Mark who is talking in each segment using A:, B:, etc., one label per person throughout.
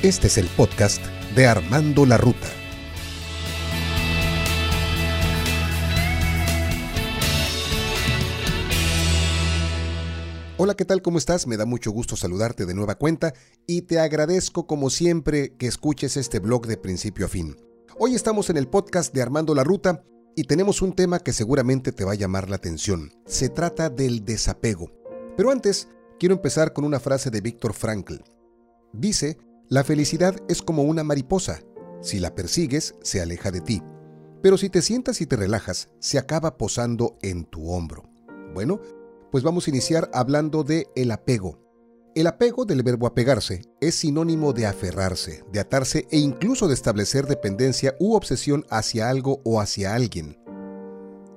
A: Este es el podcast de Armando la Ruta. Hola, ¿qué tal? ¿Cómo estás? Me da mucho gusto saludarte de nueva cuenta y te agradezco como siempre que escuches este blog de principio a fin. Hoy estamos en el podcast de Armando la Ruta y tenemos un tema que seguramente te va a llamar la atención. Se trata del desapego. Pero antes, quiero empezar con una frase de Víctor Frankl. Dice, la felicidad es como una mariposa. Si la persigues, se aleja de ti. Pero si te sientas y te relajas, se acaba posando en tu hombro. Bueno, pues vamos a iniciar hablando de el apego. El apego del verbo apegarse es sinónimo de aferrarse, de atarse e incluso de establecer dependencia u obsesión hacia algo o hacia alguien.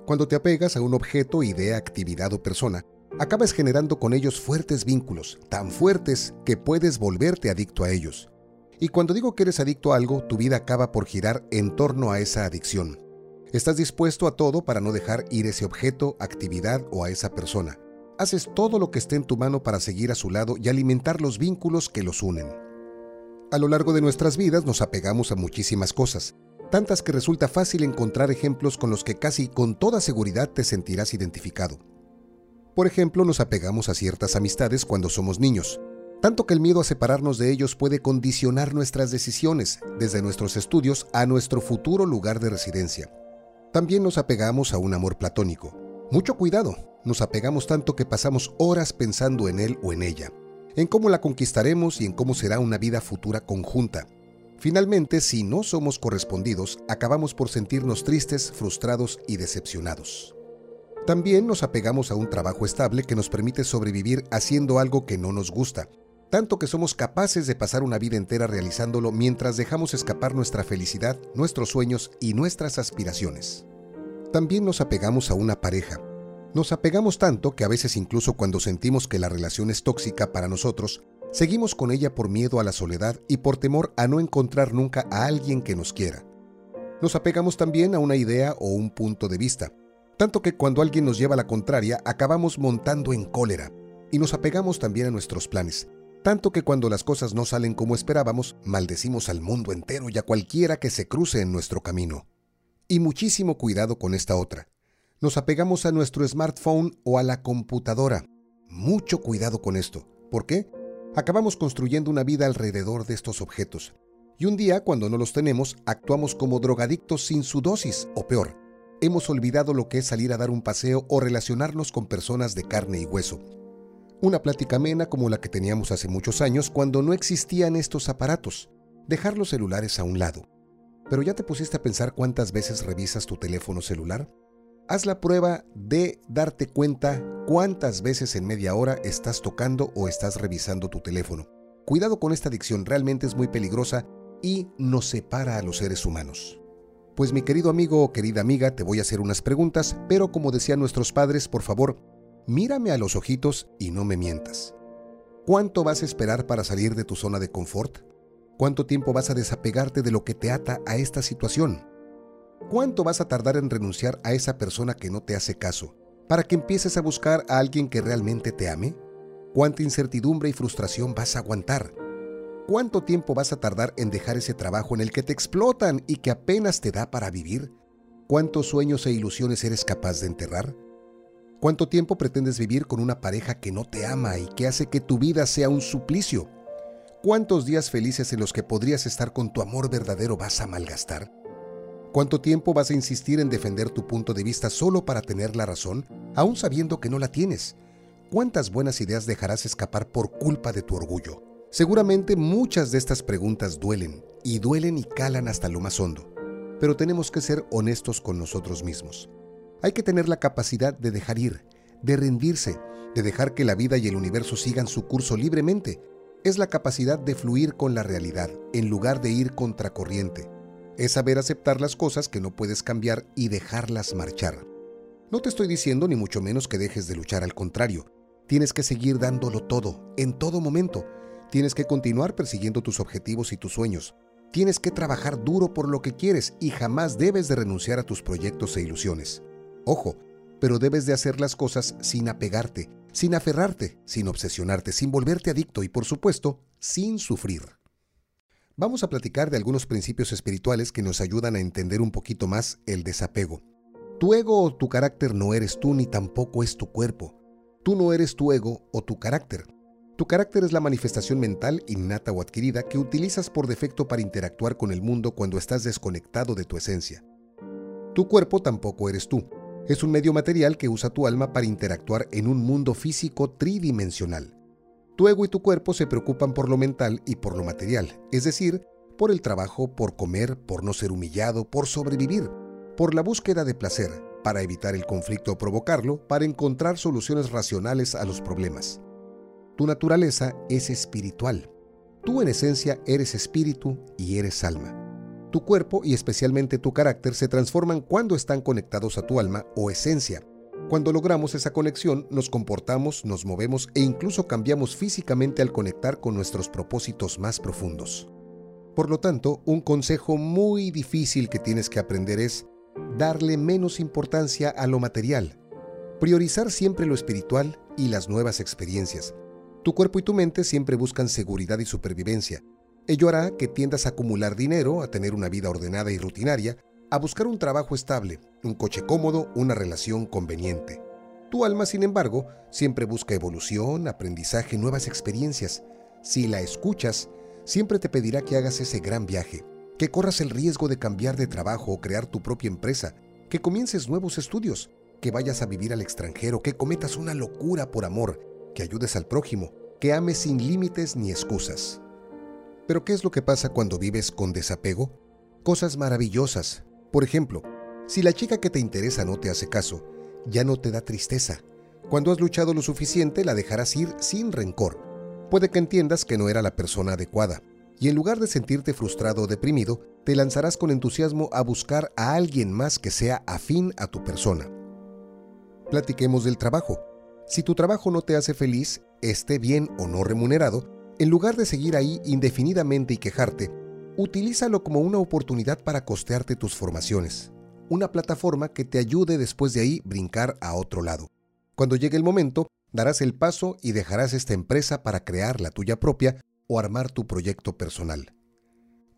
A: Cuando te apegas a un objeto, idea, actividad o persona, acabas generando con ellos fuertes vínculos, tan fuertes que puedes volverte adicto a ellos. Y cuando digo que eres adicto a algo, tu vida acaba por girar en torno a esa adicción. Estás dispuesto a todo para no dejar ir ese objeto, actividad o a esa persona. Haces todo lo que esté en tu mano para seguir a su lado y alimentar los vínculos que los unen. A lo largo de nuestras vidas nos apegamos a muchísimas cosas, tantas que resulta fácil encontrar ejemplos con los que casi con toda seguridad te sentirás identificado. Por ejemplo, nos apegamos a ciertas amistades cuando somos niños, tanto que el miedo a separarnos de ellos puede condicionar nuestras decisiones, desde nuestros estudios a nuestro futuro lugar de residencia. También nos apegamos a un amor platónico. Mucho cuidado, nos apegamos tanto que pasamos horas pensando en él o en ella, en cómo la conquistaremos y en cómo será una vida futura conjunta. Finalmente, si no somos correspondidos, acabamos por sentirnos tristes, frustrados y decepcionados. También nos apegamos a un trabajo estable que nos permite sobrevivir haciendo algo que no nos gusta, tanto que somos capaces de pasar una vida entera realizándolo mientras dejamos escapar nuestra felicidad, nuestros sueños y nuestras aspiraciones. También nos apegamos a una pareja. Nos apegamos tanto que a veces incluso cuando sentimos que la relación es tóxica para nosotros, seguimos con ella por miedo a la soledad y por temor a no encontrar nunca a alguien que nos quiera. Nos apegamos también a una idea o un punto de vista, tanto que cuando alguien nos lleva a la contraria acabamos montando en cólera y nos apegamos también a nuestros planes, tanto que cuando las cosas no salen como esperábamos, maldecimos al mundo entero y a cualquiera que se cruce en nuestro camino. Y muchísimo cuidado con esta otra. Nos apegamos a nuestro smartphone o a la computadora. Mucho cuidado con esto. ¿Por qué? Acabamos construyendo una vida alrededor de estos objetos. Y un día, cuando no los tenemos, actuamos como drogadictos sin su dosis, o peor, hemos olvidado lo que es salir a dar un paseo o relacionarnos con personas de carne y hueso. Una plática amena como la que teníamos hace muchos años cuando no existían estos aparatos. Dejar los celulares a un lado. Pero ya te pusiste a pensar cuántas veces revisas tu teléfono celular? Haz la prueba de darte cuenta cuántas veces en media hora estás tocando o estás revisando tu teléfono. Cuidado con esta adicción, realmente es muy peligrosa y nos separa a los seres humanos. Pues mi querido amigo o querida amiga, te voy a hacer unas preguntas, pero como decían nuestros padres, por favor, mírame a los ojitos y no me mientas. ¿Cuánto vas a esperar para salir de tu zona de confort? ¿Cuánto tiempo vas a desapegarte de lo que te ata a esta situación? ¿Cuánto vas a tardar en renunciar a esa persona que no te hace caso para que empieces a buscar a alguien que realmente te ame? ¿Cuánta incertidumbre y frustración vas a aguantar? ¿Cuánto tiempo vas a tardar en dejar ese trabajo en el que te explotan y que apenas te da para vivir? ¿Cuántos sueños e ilusiones eres capaz de enterrar? ¿Cuánto tiempo pretendes vivir con una pareja que no te ama y que hace que tu vida sea un suplicio? ¿Cuántos días felices en los que podrías estar con tu amor verdadero vas a malgastar? ¿Cuánto tiempo vas a insistir en defender tu punto de vista solo para tener la razón, aún sabiendo que no la tienes? ¿Cuántas buenas ideas dejarás escapar por culpa de tu orgullo? Seguramente muchas de estas preguntas duelen, y duelen y calan hasta lo más hondo, pero tenemos que ser honestos con nosotros mismos. Hay que tener la capacidad de dejar ir, de rendirse, de dejar que la vida y el universo sigan su curso libremente. Es la capacidad de fluir con la realidad, en lugar de ir contracorriente. Es saber aceptar las cosas que no puedes cambiar y dejarlas marchar. No te estoy diciendo ni mucho menos que dejes de luchar, al contrario, tienes que seguir dándolo todo, en todo momento, Tienes que continuar persiguiendo tus objetivos y tus sueños. Tienes que trabajar duro por lo que quieres y jamás debes de renunciar a tus proyectos e ilusiones. Ojo, pero debes de hacer las cosas sin apegarte, sin aferrarte, sin obsesionarte, sin volverte adicto y por supuesto, sin sufrir. vamos a platicar de algunos principios espirituales que nos ayudan a entender un poquito más el desapego. Tu ego o tu carácter no eres tú ni tampoco es tu cuerpo. Tú no eres tu ego o tu carácter. Tu carácter es la manifestación mental innata o adquirida que utilizas por defecto para interactuar con el mundo cuando estás desconectado de tu esencia. Tu cuerpo tampoco eres tú. Es un medio material que usa tu alma para interactuar en un mundo físico tridimensional. Tu ego y tu cuerpo se preocupan por lo mental y por lo material, es decir, por el trabajo, por comer, por no ser humillado, por sobrevivir, por la búsqueda de placer, para evitar el conflicto o provocarlo, para encontrar soluciones racionales a los problemas. Tu naturaleza es espiritual. Tú en esencia eres espíritu y eres alma. Tu cuerpo y especialmente tu carácter se transforman cuando están conectados a tu alma o esencia, cuando logramos esa conexión, nos comportamos, nos movemos e incluso cambiamos físicamente al conectar con nuestros propósitos más profundos. Por lo tanto, un consejo muy difícil que tienes que aprender es darle menos importancia a lo material, priorizar siempre lo espiritual y las nuevas experiencias. Tu cuerpo y tu mente siempre buscan seguridad y supervivencia. Ello hará que tiendas a acumular dinero, a tener una vida ordenada y rutinaria, a buscar un trabajo estable, un coche cómodo, una relación conveniente. Tu alma, sin embargo, siempre busca evolución, aprendizaje, nuevas experiencias. Si la escuchas, siempre te pedirá que hagas ese gran viaje, que corras el riesgo de cambiar de trabajo o crear tu propia empresa, que comiences nuevos estudios, que vayas a vivir al extranjero, que cometas una locura por amor, que ayudes al prójimo, que ames sin límites ni excusas. Pero ¿qué es lo que pasa cuando vives con desapego? Cosas maravillosas, por ejemplo, si la chica que te interesa no te hace caso, ya no te da tristeza. Cuando has luchado lo suficiente, la dejarás ir sin rencor. Puede que entiendas que no era la persona adecuada, y en lugar de sentirte frustrado o deprimido, te lanzarás con entusiasmo a buscar a alguien más que sea afín a tu persona. Platiquemos del trabajo. Si tu trabajo no te hace feliz, esté bien o no remunerado, en lugar de seguir ahí indefinidamente y quejarte, Utilízalo como una oportunidad para costearte tus formaciones, una plataforma que te ayude después de ahí brincar a otro lado. Cuando llegue el momento, darás el paso y dejarás esta empresa para crear la tuya propia o armar tu proyecto personal.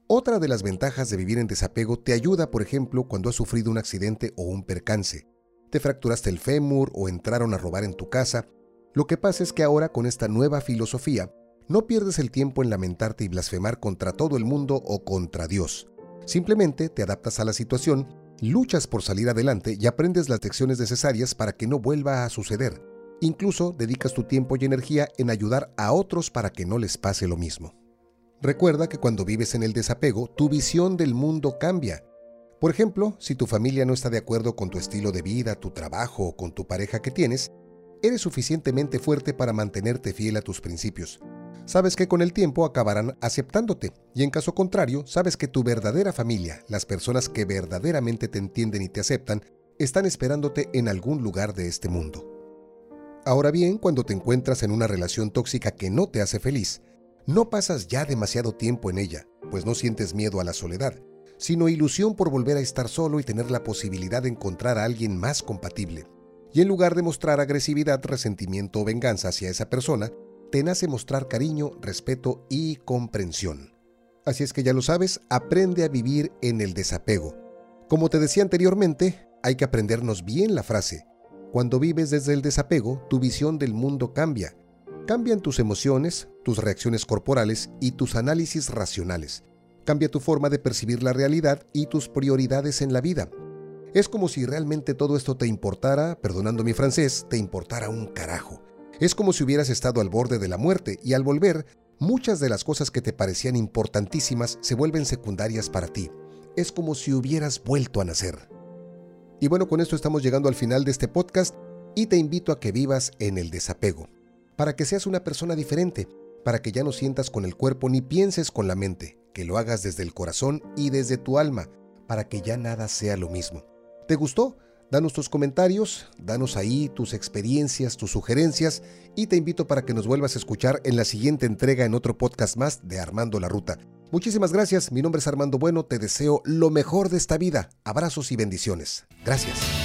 A: Otra de las ventajas de vivir en desapego te ayuda, por ejemplo, cuando has sufrido un accidente o un percance. Te fracturaste el fémur o entraron a robar en tu casa. Lo que pasa es que ahora con esta nueva filosofía no pierdes el tiempo en lamentarte y blasfemar contra todo el mundo o contra Dios. Simplemente te adaptas a la situación, luchas por salir adelante y aprendes las lecciones necesarias para que no vuelva a suceder. Incluso dedicas tu tiempo y energía en ayudar a otros para que no les pase lo mismo. Recuerda que cuando vives en el desapego, tu visión del mundo cambia. Por ejemplo, si tu familia no está de acuerdo con tu estilo de vida, tu trabajo o con tu pareja que tienes, eres suficientemente fuerte para mantenerte fiel a tus principios sabes que con el tiempo acabarán aceptándote y en caso contrario, sabes que tu verdadera familia, las personas que verdaderamente te entienden y te aceptan, están esperándote en algún lugar de este mundo. Ahora bien, cuando te encuentras en una relación tóxica que no te hace feliz, no pasas ya demasiado tiempo en ella, pues no sientes miedo a la soledad, sino ilusión por volver a estar solo y tener la posibilidad de encontrar a alguien más compatible. Y en lugar de mostrar agresividad, resentimiento o venganza hacia esa persona, te nace mostrar cariño, respeto y comprensión. Así es que ya lo sabes, aprende a vivir en el desapego. Como te decía anteriormente, hay que aprendernos bien la frase. Cuando vives desde el desapego, tu visión del mundo cambia. Cambian tus emociones, tus reacciones corporales y tus análisis racionales. Cambia tu forma de percibir la realidad y tus prioridades en la vida. Es como si realmente todo esto te importara, perdonando mi francés, te importara un carajo. Es como si hubieras estado al borde de la muerte y al volver, muchas de las cosas que te parecían importantísimas se vuelven secundarias para ti. Es como si hubieras vuelto a nacer. Y bueno, con esto estamos llegando al final de este podcast y te invito a que vivas en el desapego, para que seas una persona diferente, para que ya no sientas con el cuerpo ni pienses con la mente, que lo hagas desde el corazón y desde tu alma, para que ya nada sea lo mismo. ¿Te gustó? Danos tus comentarios, danos ahí tus experiencias, tus sugerencias y te invito para que nos vuelvas a escuchar en la siguiente entrega en otro podcast más de Armando la Ruta. Muchísimas gracias, mi nombre es Armando Bueno, te deseo lo mejor de esta vida. Abrazos y bendiciones. Gracias.